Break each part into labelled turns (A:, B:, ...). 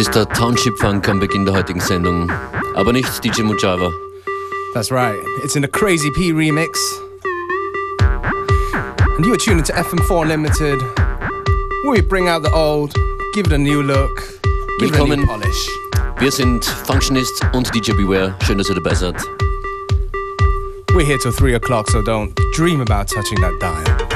A: Ist der Township Funk am Beginn der heutigen Sendung, aber nicht DJ Mujava.
B: That's right, it's in a Crazy P remix. And you are tuning to FM4 Limited. We bring out the old, give it a new look,
A: give Willkommen. it a new
B: polish.
A: Wir sind Functionist und DJ Beware. Schön, dass ihr dabei seid.
B: We're here till 3 o'clock, so don't dream about touching that dial.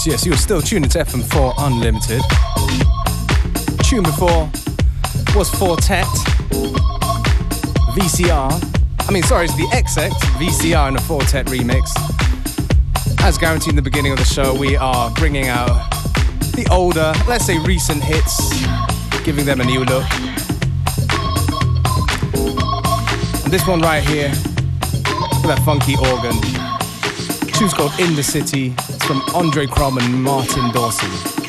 B: Yes, yes, you're still tuned to FM4 Unlimited. Tune before was Four Tet, VCR. I mean, sorry, it's the XX, VCR and a Four Tet remix. As guaranteed in the beginning of the show, we are bringing out the older, let's say recent hits, giving them a new look. And this one right here, that funky organ. Tune's called In the City. From Andre Crom and Martin Dawson.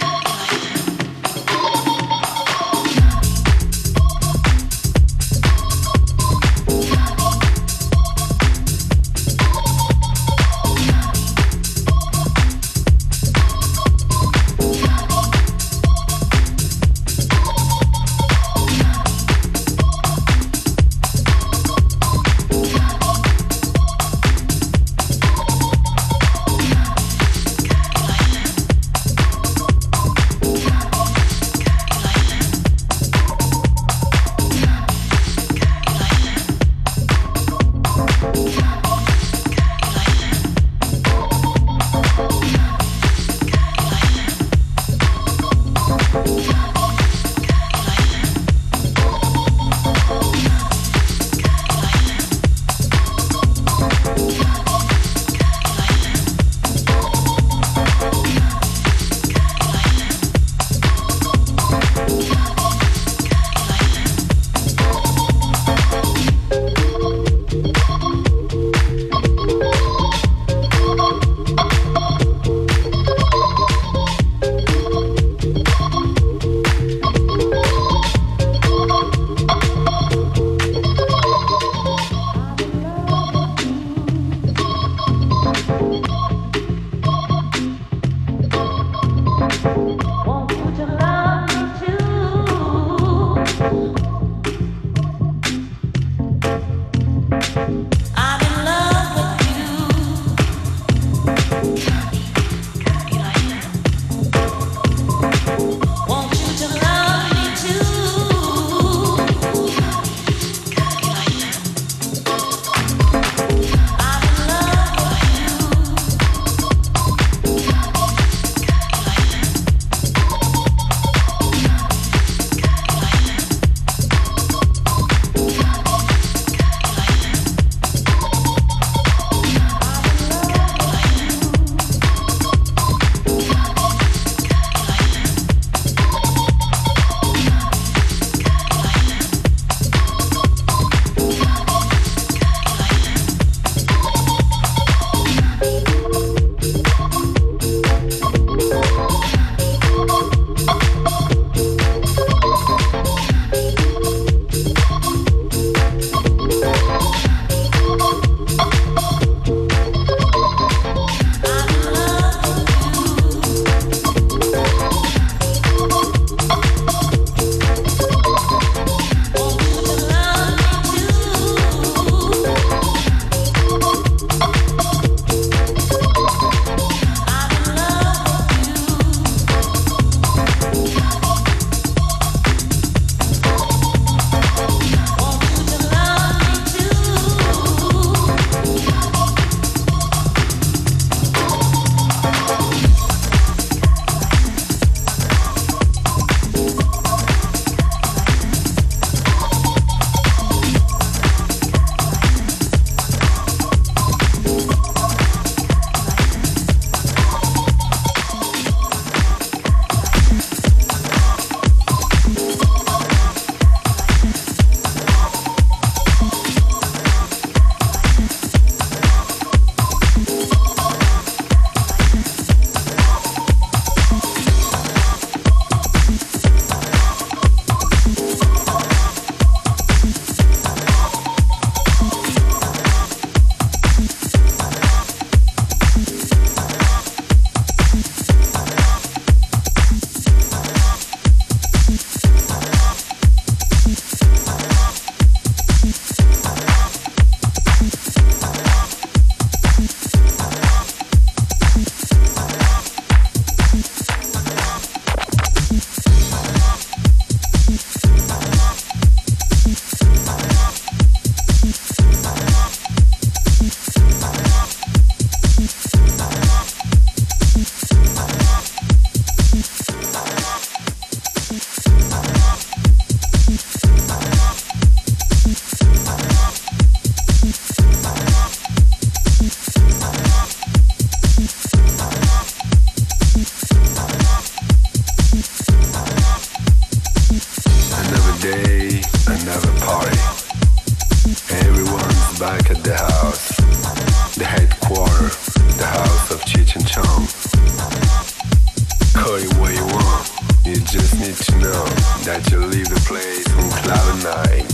C: That you leave the place on cloud nine,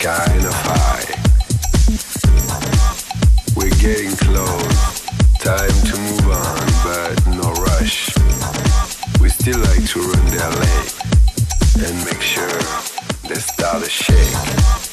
C: kind of high. We're getting close, time to move on, but no rush. We still like to run their lane and make sure they start to shake.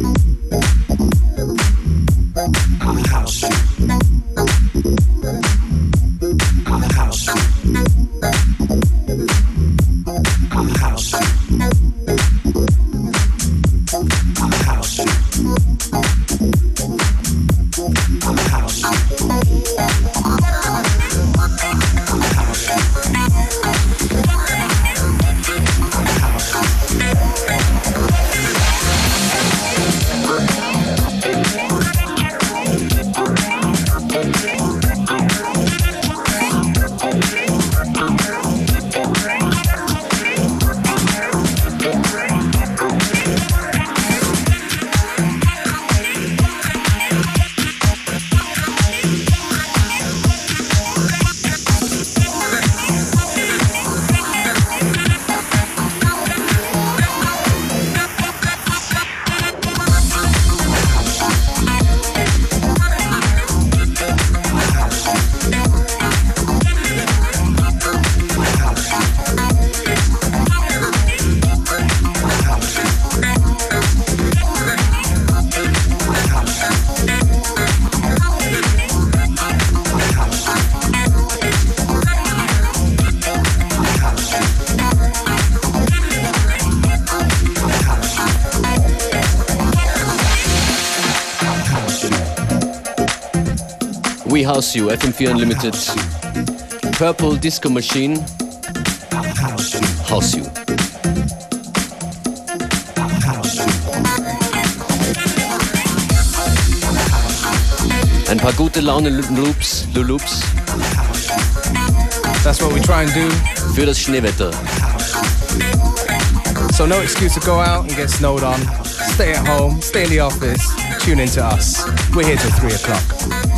C: Peace.
A: House You, FM4 Unlimited, Purple Disco Machine, House You. Ein paar gute Laune Loops, Loops.
B: That's what we try and do.
A: Für das Schneewetter.
B: So no excuse to go out and get snowed on. Stay at home, stay in the office, tune in to us. We're here till 3 o'clock.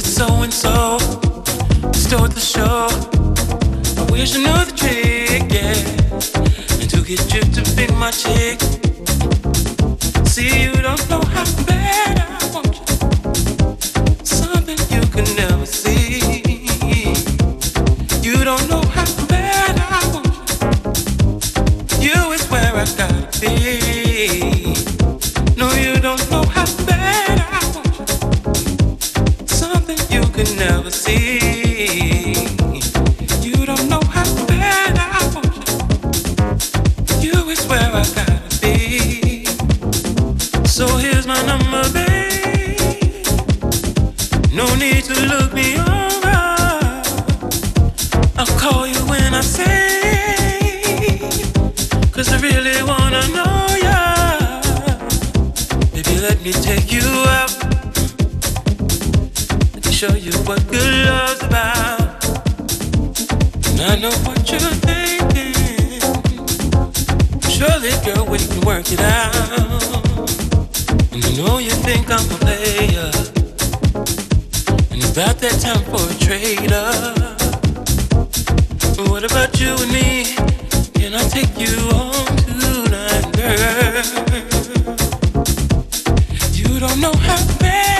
D: with so and so. Distort the show. I wish I knew the trick, yeah. And to get you to be my chick. I know what you're thinking. Surely, girl, we can work it out. And you know you think I'm a player. And about that time for a trade-up. But what about you and me? Can I take you home tonight, girl? You don't know how bad.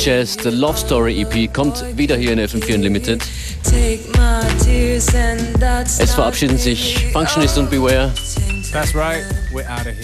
E: Tainted Jazz, The Love Story EP kommt wieder hier in FM4 Unlimited. Es verabschieden sich Functionist und Beware. That's right,
B: we're out of here.